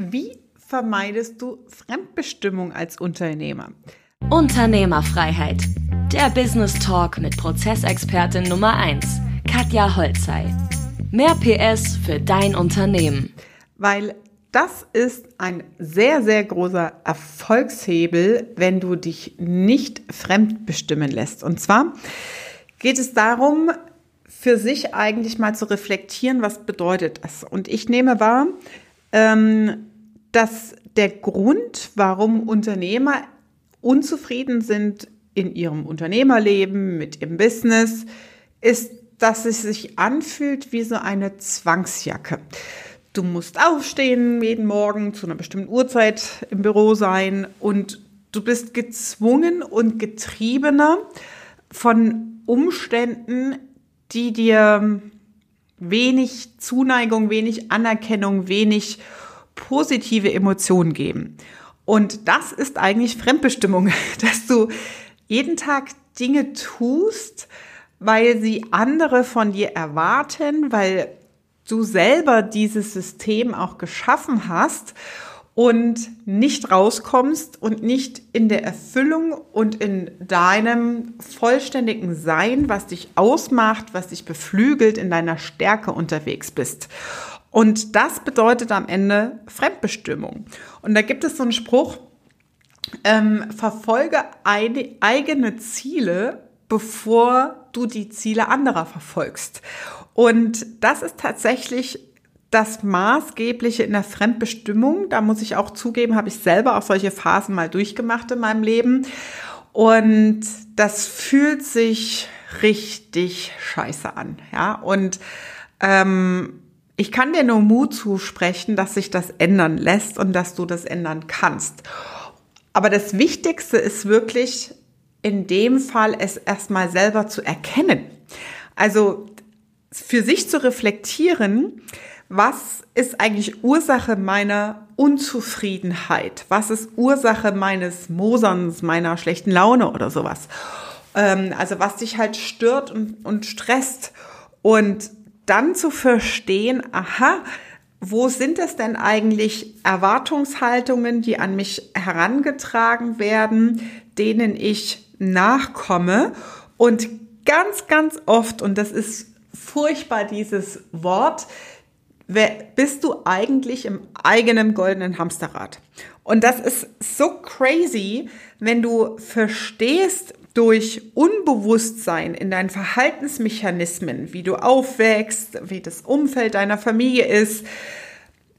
Wie vermeidest du Fremdbestimmung als Unternehmer? Unternehmerfreiheit. Der Business Talk mit Prozessexpertin Nummer 1, Katja Holzei. Mehr PS für dein Unternehmen. Weil das ist ein sehr, sehr großer Erfolgshebel, wenn du dich nicht fremdbestimmen lässt. Und zwar geht es darum, für sich eigentlich mal zu reflektieren, was bedeutet das. Und ich nehme wahr, ähm, dass der Grund, warum Unternehmer unzufrieden sind in ihrem Unternehmerleben, mit ihrem Business, ist, dass es sich anfühlt wie so eine Zwangsjacke. Du musst aufstehen jeden Morgen zu einer bestimmten Uhrzeit im Büro sein und du bist gezwungen und getriebener von Umständen, die dir wenig Zuneigung, wenig Anerkennung, wenig positive Emotionen geben. Und das ist eigentlich Fremdbestimmung, dass du jeden Tag Dinge tust, weil sie andere von dir erwarten, weil du selber dieses System auch geschaffen hast und nicht rauskommst und nicht in der Erfüllung und in deinem vollständigen Sein, was dich ausmacht, was dich beflügelt, in deiner Stärke unterwegs bist. Und das bedeutet am Ende Fremdbestimmung. Und da gibt es so einen Spruch, ähm, verfolge eine, eigene Ziele, bevor du die Ziele anderer verfolgst. Und das ist tatsächlich das Maßgebliche in der Fremdbestimmung. Da muss ich auch zugeben, habe ich selber auch solche Phasen mal durchgemacht in meinem Leben. Und das fühlt sich richtig scheiße an. Ja, und ähm, ich kann dir nur Mut zusprechen, dass sich das ändern lässt und dass du das ändern kannst. Aber das Wichtigste ist wirklich in dem Fall, es erstmal selber zu erkennen. Also für sich zu reflektieren, was ist eigentlich Ursache meiner Unzufriedenheit? Was ist Ursache meines Moserns, meiner schlechten Laune oder sowas? Ähm, also was dich halt stört und, und stresst. Und dann zu verstehen, aha, wo sind es denn eigentlich Erwartungshaltungen, die an mich herangetragen werden, denen ich nachkomme? Und ganz, ganz oft, und das ist furchtbar dieses Wort, bist du eigentlich im eigenen goldenen Hamsterrad. Und das ist so crazy, wenn du verstehst durch Unbewusstsein in deinen Verhaltensmechanismen, wie du aufwächst, wie das Umfeld deiner Familie ist,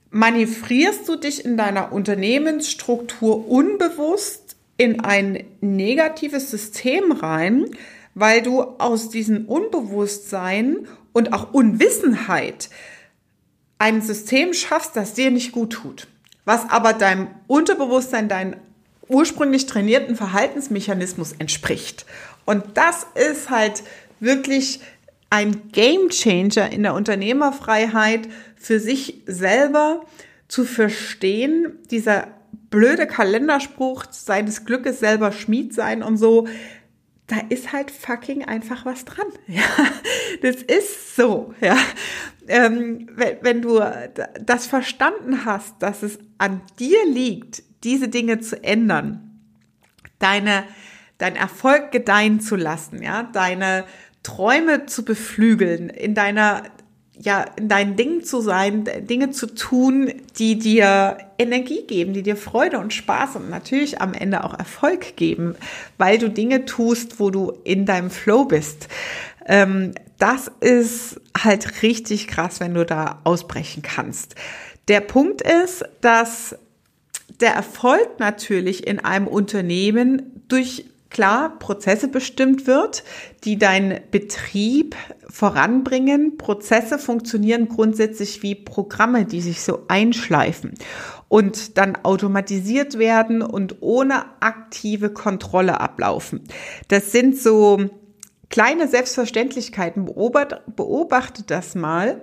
manövrierst du dich in deiner Unternehmensstruktur unbewusst in ein negatives System rein, weil du aus diesem Unbewusstsein und auch Unwissenheit ein System schaffst, das dir nicht gut tut, was aber deinem Unterbewusstsein, deinen ursprünglich trainierten Verhaltensmechanismus entspricht. Und das ist halt wirklich ein Game Changer in der Unternehmerfreiheit für sich selber zu verstehen, dieser blöde Kalenderspruch seines Glückes selber Schmied sein und so, da ist halt fucking einfach was dran. Ja, das ist so. Ja, ähm, wenn, wenn du das verstanden hast, dass es an dir liegt, diese Dinge zu ändern, deine, dein Erfolg gedeihen zu lassen, ja, deine Träume zu beflügeln, in deiner ja, in deinen Dingen zu sein, Dinge zu tun, die dir Energie geben, die dir Freude und Spaß und natürlich am Ende auch Erfolg geben, weil du Dinge tust, wo du in deinem Flow bist. Ähm, das ist halt richtig krass, wenn du da ausbrechen kannst. Der Punkt ist, dass der Erfolg natürlich in einem Unternehmen durch klar Prozesse bestimmt wird, die deinen Betrieb voranbringen. Prozesse funktionieren grundsätzlich wie Programme, die sich so einschleifen und dann automatisiert werden und ohne aktive Kontrolle ablaufen. Das sind so kleine Selbstverständlichkeiten. Beobachte, das mal.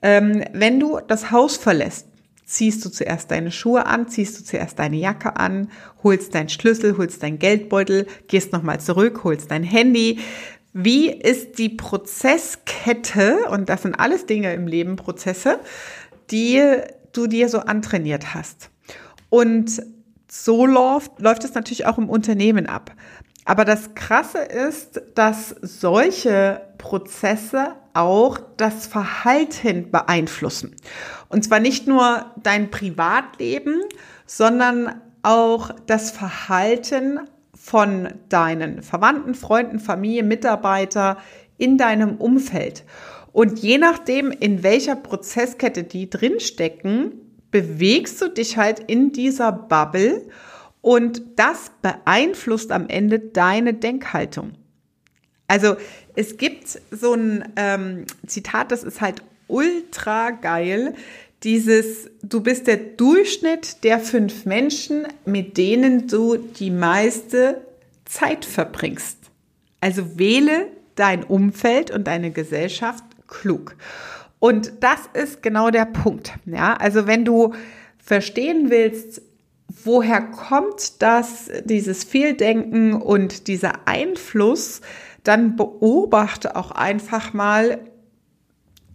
Ähm, wenn du das Haus verlässt, ziehst du zuerst deine Schuhe an, ziehst du zuerst deine Jacke an, holst deinen Schlüssel, holst deinen Geldbeutel, gehst nochmal zurück, holst dein Handy. Wie ist die Prozesskette, und das sind alles Dinge im Leben, Prozesse, die du dir so antrainiert hast. Und so läuft, läuft es natürlich auch im Unternehmen ab. Aber das Krasse ist, dass solche Prozesse auch das Verhalten beeinflussen. Und zwar nicht nur dein Privatleben, sondern auch das Verhalten von deinen Verwandten, Freunden, Familie, Mitarbeiter in deinem Umfeld. Und je nachdem, in welcher Prozesskette die drinstecken, bewegst du dich halt in dieser Bubble und das beeinflusst am Ende deine Denkhaltung. Also es gibt so ein ähm, Zitat, das ist halt ultra geil. Dieses, du bist der Durchschnitt der fünf Menschen, mit denen du die meiste Zeit verbringst. Also wähle dein Umfeld und deine Gesellschaft klug. Und das ist genau der Punkt. Ja, also wenn du verstehen willst, woher kommt das, dieses Fehldenken und dieser Einfluss, dann beobachte auch einfach mal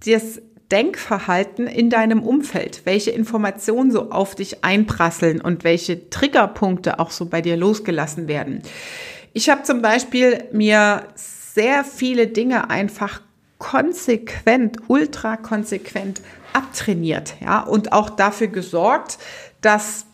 das Denkverhalten in deinem Umfeld, welche Informationen so auf dich einprasseln und welche Triggerpunkte auch so bei dir losgelassen werden. Ich habe zum Beispiel mir sehr viele Dinge einfach konsequent, ultra konsequent abtrainiert, ja, und auch dafür gesorgt, dass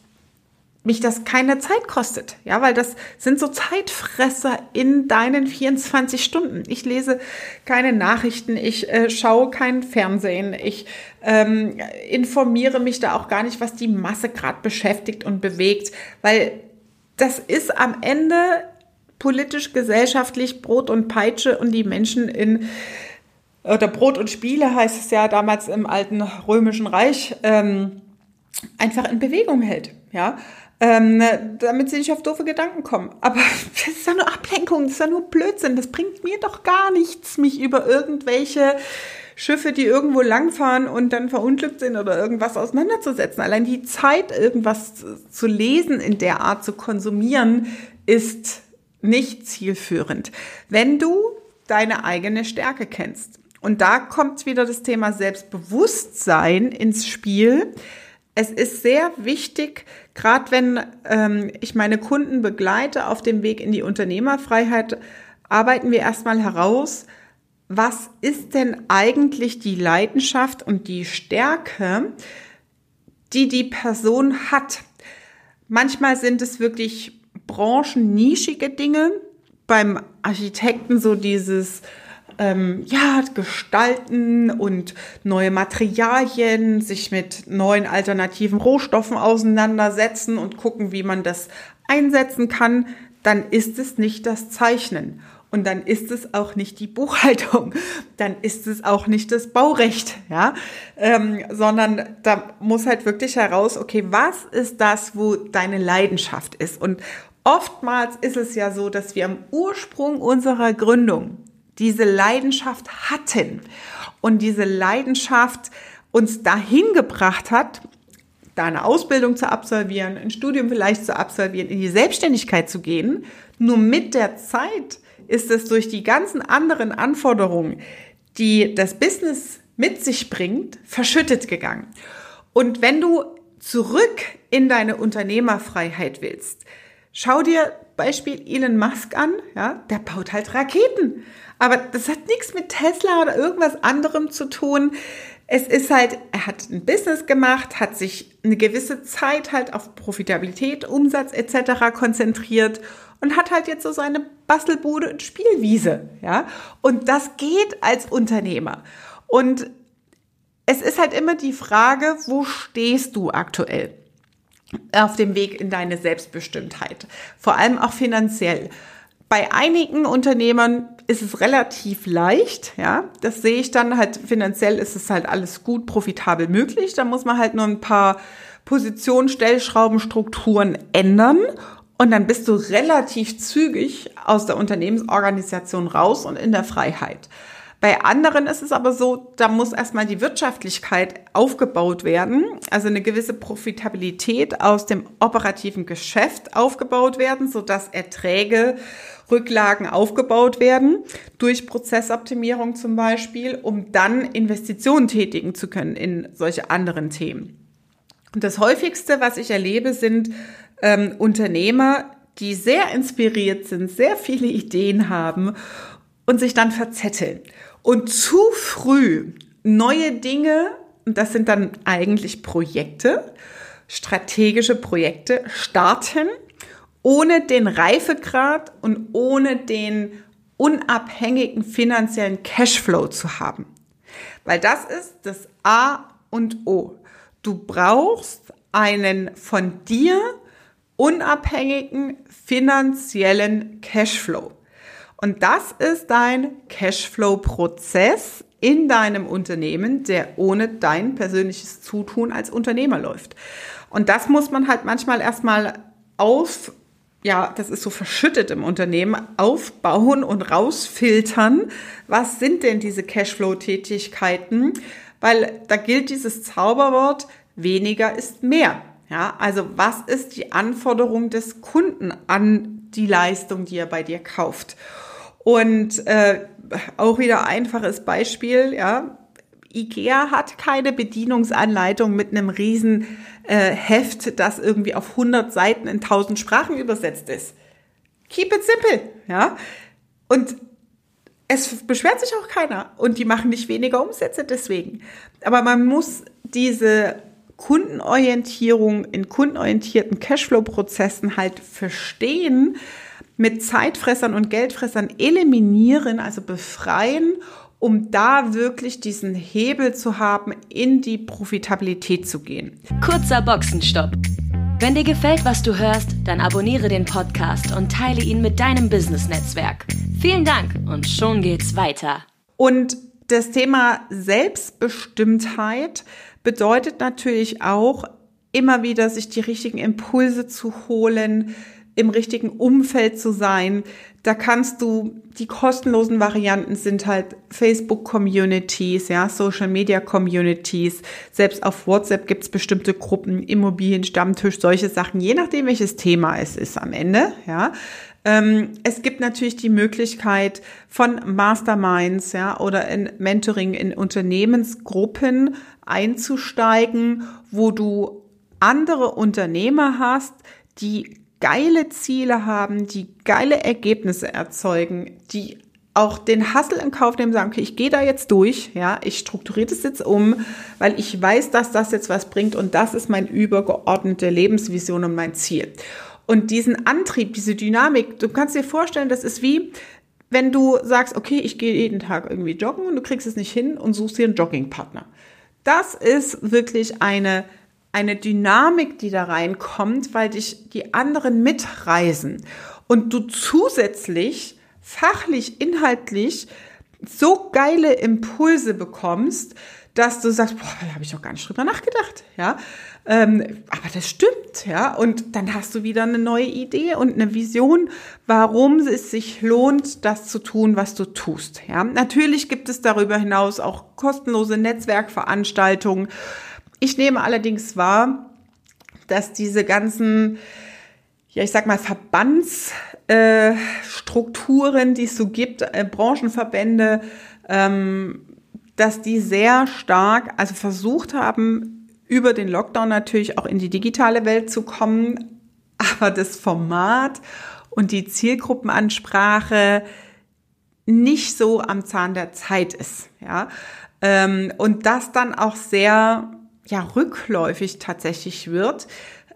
mich das keine Zeit kostet, ja, weil das sind so Zeitfresser in deinen 24 Stunden. Ich lese keine Nachrichten, ich äh, schaue kein Fernsehen, ich ähm, informiere mich da auch gar nicht, was die Masse gerade beschäftigt und bewegt, weil das ist am Ende politisch, gesellschaftlich Brot und Peitsche und die Menschen in oder Brot und Spiele heißt es ja damals im alten römischen Reich ähm, einfach in Bewegung hält, ja ähm, damit sie nicht auf doofe Gedanken kommen. Aber das ist ja nur Ablenkung, das ist ja nur Blödsinn. Das bringt mir doch gar nichts, mich über irgendwelche Schiffe, die irgendwo langfahren und dann verunglückt sind oder irgendwas auseinanderzusetzen. Allein die Zeit, irgendwas zu lesen, in der Art zu konsumieren, ist nicht zielführend. Wenn du deine eigene Stärke kennst. Und da kommt wieder das Thema Selbstbewusstsein ins Spiel es ist sehr wichtig, gerade wenn ähm, ich meine Kunden begleite auf dem Weg in die Unternehmerfreiheit, arbeiten wir erstmal heraus, was ist denn eigentlich die Leidenschaft und die Stärke, die die Person hat. Manchmal sind es wirklich branchennischige Dinge. Beim Architekten so dieses ähm, ja, gestalten und neue Materialien, sich mit neuen alternativen Rohstoffen auseinandersetzen und gucken, wie man das einsetzen kann, dann ist es nicht das Zeichnen. Und dann ist es auch nicht die Buchhaltung, dann ist es auch nicht das Baurecht, ja, ähm, sondern da muss halt wirklich heraus, okay, was ist das, wo deine Leidenschaft ist? Und oftmals ist es ja so, dass wir am Ursprung unserer Gründung diese Leidenschaft hatten und diese Leidenschaft uns dahin gebracht hat, da eine Ausbildung zu absolvieren, ein Studium vielleicht zu absolvieren, in die Selbstständigkeit zu gehen. Nur mit der Zeit ist es durch die ganzen anderen Anforderungen, die das Business mit sich bringt, verschüttet gegangen. Und wenn du zurück in deine Unternehmerfreiheit willst, schau dir Beispiel Elon Musk an, ja, der baut halt Raketen. Aber das hat nichts mit Tesla oder irgendwas anderem zu tun. Es ist halt, er hat ein Business gemacht, hat sich eine gewisse Zeit halt auf Profitabilität, Umsatz etc. konzentriert und hat halt jetzt so seine Bastelbude und Spielwiese, ja. Und das geht als Unternehmer. Und es ist halt immer die Frage, wo stehst du aktuell? Auf dem Weg in deine Selbstbestimmtheit. Vor allem auch finanziell. Bei einigen Unternehmern ist es relativ leicht, ja. Das sehe ich dann halt finanziell ist es halt alles gut, profitabel möglich. Da muss man halt nur ein paar Positionen, Stellschrauben, Strukturen ändern und dann bist du relativ zügig aus der Unternehmensorganisation raus und in der Freiheit. Bei anderen ist es aber so, da muss erstmal die Wirtschaftlichkeit aufgebaut werden, also eine gewisse Profitabilität aus dem operativen Geschäft aufgebaut werden, sodass Erträge, Rücklagen aufgebaut werden, durch Prozessoptimierung zum Beispiel, um dann Investitionen tätigen zu können in solche anderen Themen. Und das häufigste, was ich erlebe, sind ähm, Unternehmer, die sehr inspiriert sind, sehr viele Ideen haben und sich dann verzetteln und zu früh neue Dinge, das sind dann eigentlich Projekte, strategische Projekte, starten, ohne den Reifegrad und ohne den unabhängigen finanziellen Cashflow zu haben. Weil das ist das A und O. Du brauchst einen von dir unabhängigen finanziellen Cashflow. Und das ist dein Cashflow-Prozess in deinem Unternehmen, der ohne dein persönliches Zutun als Unternehmer läuft. Und das muss man halt manchmal erstmal auf, ja, das ist so verschüttet im Unternehmen, aufbauen und rausfiltern. Was sind denn diese Cashflow-Tätigkeiten? Weil da gilt dieses Zauberwort, weniger ist mehr. Ja, also was ist die Anforderung des Kunden an die Leistung, die er bei dir kauft? Und äh, auch wieder einfaches Beispiel, ja. IKEA hat keine Bedienungsanleitung mit einem riesen äh, Heft, das irgendwie auf 100 Seiten in 1000 Sprachen übersetzt ist. Keep it simple, ja. Und es beschwert sich auch keiner und die machen nicht weniger Umsätze deswegen. Aber man muss diese Kundenorientierung in kundenorientierten Cashflow-Prozessen halt verstehen, mit Zeitfressern und Geldfressern eliminieren, also befreien, um da wirklich diesen Hebel zu haben, in die Profitabilität zu gehen. Kurzer Boxenstopp. Wenn dir gefällt, was du hörst, dann abonniere den Podcast und teile ihn mit deinem Business-Netzwerk. Vielen Dank und schon geht's weiter. Und das Thema Selbstbestimmtheit bedeutet natürlich auch, immer wieder sich die richtigen Impulse zu holen, im richtigen Umfeld zu sein. Da kannst du, die kostenlosen Varianten sind halt Facebook Communities, ja, Social Media Communities. Selbst auf WhatsApp gibt es bestimmte Gruppen, Immobilien, Stammtisch, solche Sachen, je nachdem welches Thema es ist am Ende, ja. Ähm, es gibt natürlich die Möglichkeit von Masterminds, ja, oder in Mentoring in Unternehmensgruppen einzusteigen, wo du andere Unternehmer hast, die geile Ziele haben, die geile Ergebnisse erzeugen, die auch den Hassel in Kauf nehmen, sagen, okay, ich gehe da jetzt durch, ja, ich strukturiere das jetzt um, weil ich weiß, dass das jetzt was bringt und das ist meine übergeordnete Lebensvision und mein Ziel. Und diesen Antrieb, diese Dynamik, du kannst dir vorstellen, das ist wie, wenn du sagst, okay, ich gehe jeden Tag irgendwie joggen und du kriegst es nicht hin und suchst dir einen Joggingpartner. Das ist wirklich eine, eine Dynamik, die da reinkommt, weil dich die anderen mitreisen und du zusätzlich fachlich, inhaltlich so geile Impulse bekommst, dass du sagst, boah, da habe ich doch gar nicht drüber nachgedacht, ja. Ähm, aber das stimmt, ja. Und dann hast du wieder eine neue Idee und eine Vision, warum es sich lohnt, das zu tun, was du tust, ja. Natürlich gibt es darüber hinaus auch kostenlose Netzwerkveranstaltungen. Ich nehme allerdings wahr, dass diese ganzen, ja, ich sag mal, Verbandsstrukturen, äh, die es so gibt, äh, Branchenverbände, ähm, dass die sehr stark, also versucht haben, über den Lockdown natürlich auch in die digitale Welt zu kommen, aber das Format und die Zielgruppenansprache nicht so am Zahn der Zeit ist, ja. Ähm, und das dann auch sehr, ja, rückläufig tatsächlich wird,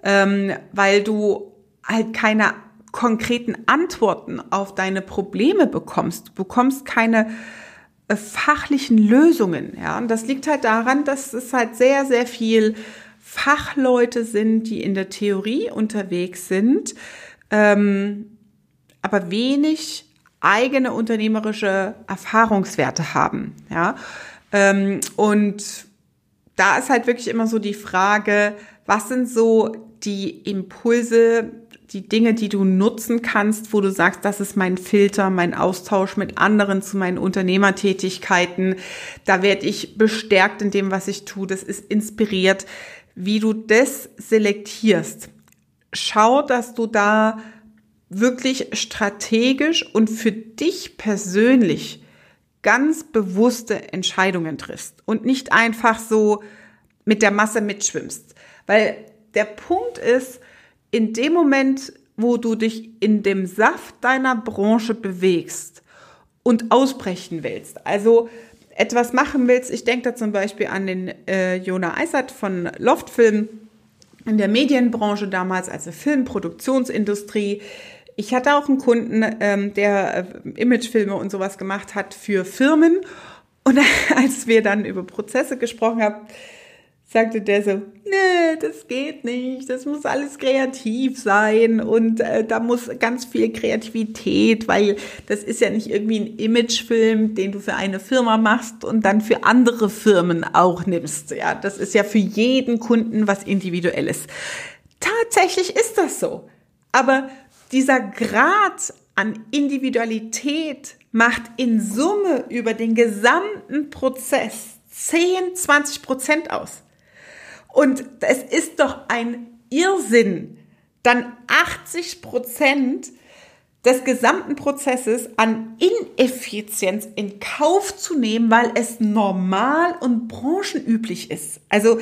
ähm, weil du halt keine konkreten Antworten auf deine Probleme bekommst. Du bekommst keine äh, fachlichen Lösungen. Ja, und das liegt halt daran, dass es halt sehr, sehr viel Fachleute sind, die in der Theorie unterwegs sind, ähm, aber wenig eigene unternehmerische Erfahrungswerte haben. Ja, ähm, und da ist halt wirklich immer so die Frage, was sind so die Impulse, die Dinge, die du nutzen kannst, wo du sagst, das ist mein Filter, mein Austausch mit anderen zu meinen Unternehmertätigkeiten. Da werde ich bestärkt in dem, was ich tue. Das ist inspiriert, wie du das selektierst. Schau, dass du da wirklich strategisch und für dich persönlich ganz bewusste Entscheidungen triffst und nicht einfach so mit der Masse mitschwimmst. Weil der Punkt ist, in dem Moment, wo du dich in dem Saft deiner Branche bewegst und ausbrechen willst, also etwas machen willst, ich denke da zum Beispiel an den äh, Jona Eisert von Loftfilm in der Medienbranche damals, also Filmproduktionsindustrie. Ich hatte auch einen Kunden, ähm, der äh, Imagefilme und sowas gemacht hat für Firmen. Und als wir dann über Prozesse gesprochen haben, sagte der so, nee, das geht nicht, das muss alles kreativ sein und äh, da muss ganz viel Kreativität, weil das ist ja nicht irgendwie ein Imagefilm, den du für eine Firma machst und dann für andere Firmen auch nimmst. Ja, das ist ja für jeden Kunden was Individuelles. Tatsächlich ist das so. Aber dieser Grad an Individualität macht in Summe über den gesamten Prozess 10, 20 Prozent aus. Und es ist doch ein Irrsinn, dann 80 Prozent des gesamten Prozesses an Ineffizienz in Kauf zu nehmen, weil es normal und branchenüblich ist. Also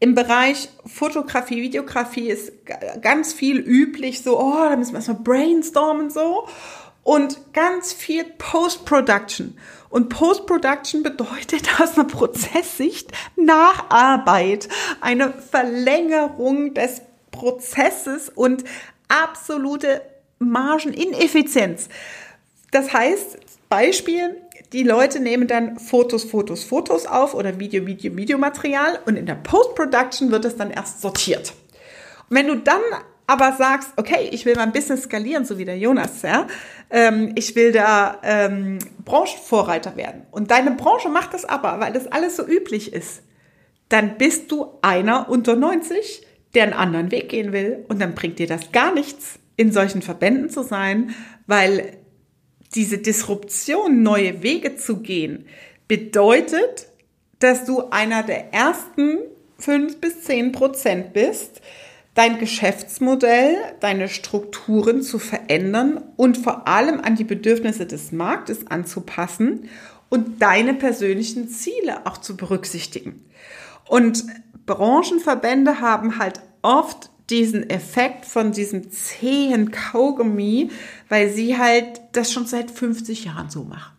im Bereich Fotografie, Videografie ist ganz viel üblich, so, oh, da müssen wir erstmal brainstormen so. Und ganz viel Post-Production. Und Post-Production bedeutet aus einer Prozesssicht Nacharbeit, eine Verlängerung des Prozesses und absolute Margenineffizienz. Das heißt, Beispiel, die Leute nehmen dann Fotos, Fotos, Fotos auf oder Video, Video, Videomaterial und in der Post-Production wird es dann erst sortiert. Und wenn du dann aber sagst, okay, ich will mein Business skalieren, so wie der Jonas, ja, ähm, ich will da ähm, Branchenvorreiter werden. Und deine Branche macht das aber, weil das alles so üblich ist. Dann bist du einer unter 90, der einen anderen Weg gehen will. Und dann bringt dir das gar nichts, in solchen Verbänden zu sein, weil diese Disruption, neue Wege zu gehen, bedeutet, dass du einer der ersten fünf bis zehn Prozent bist, dein Geschäftsmodell, deine Strukturen zu verändern und vor allem an die Bedürfnisse des Marktes anzupassen und deine persönlichen Ziele auch zu berücksichtigen. Und Branchenverbände haben halt oft diesen Effekt von diesem zähen Kaugummi, weil sie halt das schon seit 50 Jahren so machen.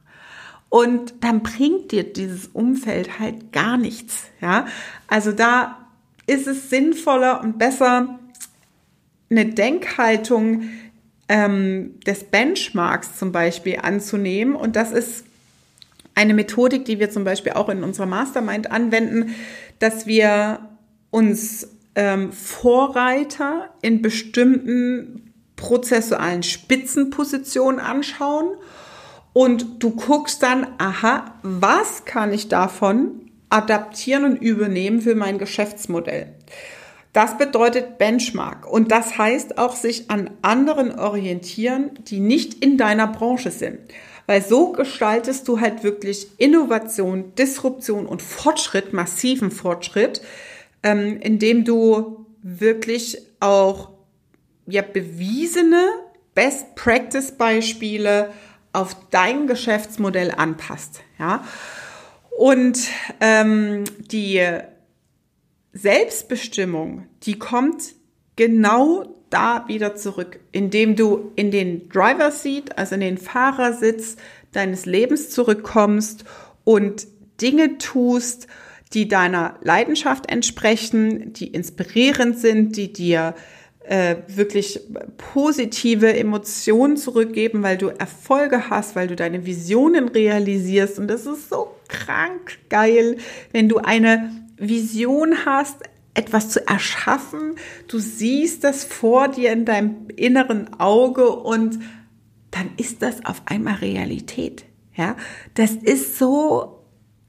Und dann bringt dir dieses Umfeld halt gar nichts, ja. Also da ist es sinnvoller und besser, eine Denkhaltung ähm, des Benchmarks zum Beispiel anzunehmen. Und das ist eine Methodik, die wir zum Beispiel auch in unserer Mastermind anwenden, dass wir uns ähm, Vorreiter in bestimmten prozessualen Spitzenpositionen anschauen und du guckst dann, aha, was kann ich davon adaptieren und übernehmen für mein Geschäftsmodell. Das bedeutet Benchmark und das heißt auch sich an anderen orientieren, die nicht in deiner Branche sind. Weil so gestaltest du halt wirklich Innovation, Disruption und Fortschritt, massiven Fortschritt, ähm, indem du wirklich auch ja, bewiesene Best Practice Beispiele auf dein Geschäftsmodell anpasst. Ja? Und ähm, die Selbstbestimmung, die kommt genau da wieder zurück, indem du in den Driver Seat, also in den Fahrersitz deines Lebens zurückkommst und Dinge tust, die deiner Leidenschaft entsprechen, die inspirierend sind, die dir äh, wirklich positive Emotionen zurückgeben, weil du Erfolge hast, weil du deine Visionen realisierst. Und das ist so krank geil, wenn du eine Vision hast, etwas zu erschaffen. Du siehst das vor dir in deinem inneren Auge und dann ist das auf einmal Realität. Ja, das ist so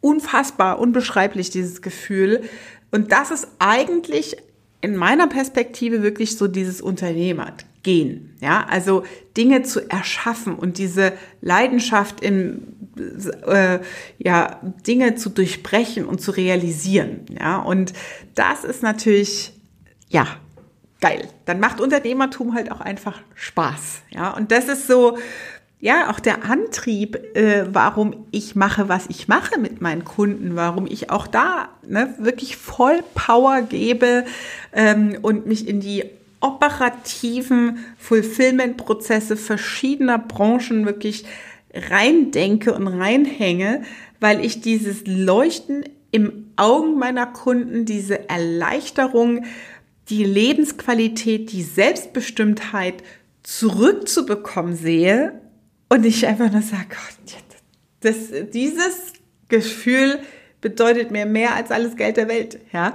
unfassbar, unbeschreiblich, dieses Gefühl. Und das ist eigentlich in meiner Perspektive wirklich so dieses Unternehmergehen. Ja, also Dinge zu erschaffen und diese Leidenschaft in, äh, ja, Dinge zu durchbrechen und zu realisieren. Ja, und das ist natürlich, ja, geil. Dann macht Unternehmertum halt auch einfach Spaß. Ja, und das ist so, ja, auch der Antrieb, äh, warum ich mache, was ich mache mit meinen Kunden, warum ich auch da ne, wirklich voll Power gebe ähm, und mich in die operativen Fulfillment-Prozesse verschiedener Branchen wirklich reindenke und reinhänge, weil ich dieses Leuchten im Augen meiner Kunden, diese Erleichterung, die Lebensqualität, die Selbstbestimmtheit zurückzubekommen sehe und ich einfach nur sage, Gott, das, dieses Gefühl bedeutet mir mehr als alles Geld der Welt, ja,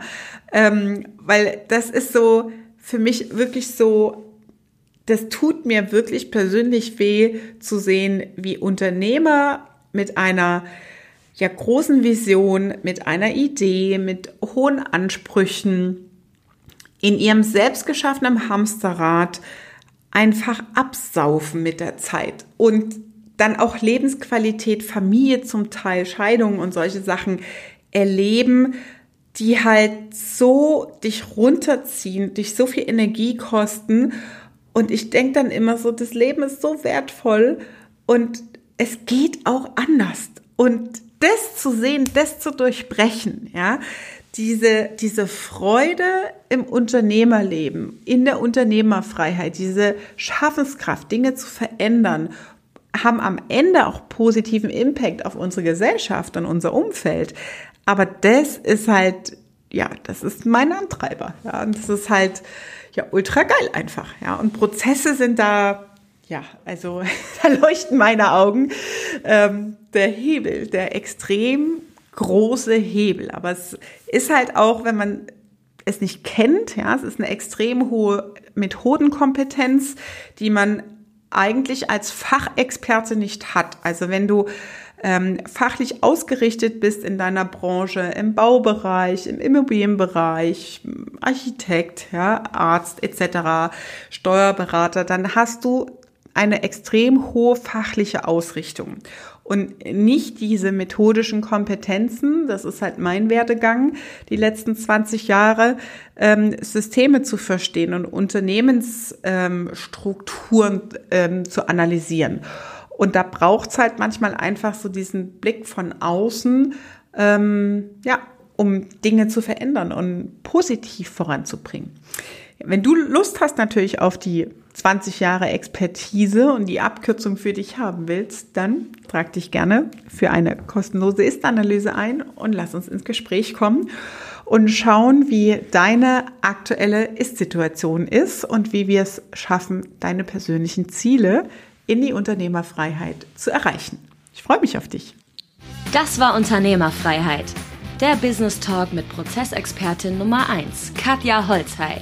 ähm, weil das ist so für mich wirklich so, das tut mir wirklich persönlich weh zu sehen, wie Unternehmer mit einer ja großen Vision, mit einer Idee, mit hohen Ansprüchen in ihrem selbstgeschaffenen Hamsterrad einfach absaufen mit der Zeit und dann auch Lebensqualität, Familie zum Teil, Scheidungen und solche Sachen erleben, die halt so dich runterziehen, dich so viel Energie kosten. Und ich denke dann immer so, das Leben ist so wertvoll und es geht auch anders. Und das zu sehen, das zu durchbrechen, ja, diese, diese Freude im Unternehmerleben, in der Unternehmerfreiheit, diese Schaffenskraft, Dinge zu verändern, haben am Ende auch positiven Impact auf unsere Gesellschaft und unser Umfeld. Aber das ist halt, ja, das ist mein Antreiber. Ja, und das ist halt, ja, ultra geil einfach. Ja, und Prozesse sind da, ja, also da leuchten meine Augen. Ähm, der Hebel, der extrem große Hebel. Aber es ist halt auch, wenn man es nicht kennt, ja, es ist eine extrem hohe Methodenkompetenz, die man eigentlich als Fachexperte nicht hat. Also wenn du ähm, fachlich ausgerichtet bist in deiner Branche, im Baubereich, im Immobilienbereich, Architekt, ja, Arzt etc., Steuerberater, dann hast du eine extrem hohe fachliche Ausrichtung und nicht diese methodischen Kompetenzen, das ist halt mein Werdegang, die letzten 20 Jahre, ähm, Systeme zu verstehen und Unternehmensstrukturen ähm, zu analysieren. Und da braucht es halt manchmal einfach so diesen Blick von außen, ähm, ja, um Dinge zu verändern und positiv voranzubringen. Wenn du Lust hast natürlich auf die 20 Jahre Expertise und die Abkürzung für dich haben willst, dann trag dich gerne für eine kostenlose Ist-Analyse ein und lass uns ins Gespräch kommen und schauen, wie deine aktuelle Ist-Situation ist und wie wir es schaffen, deine persönlichen Ziele in die Unternehmerfreiheit zu erreichen. Ich freue mich auf dich. Das war Unternehmerfreiheit. Der Business Talk mit Prozessexpertin Nummer 1, Katja Holzhey.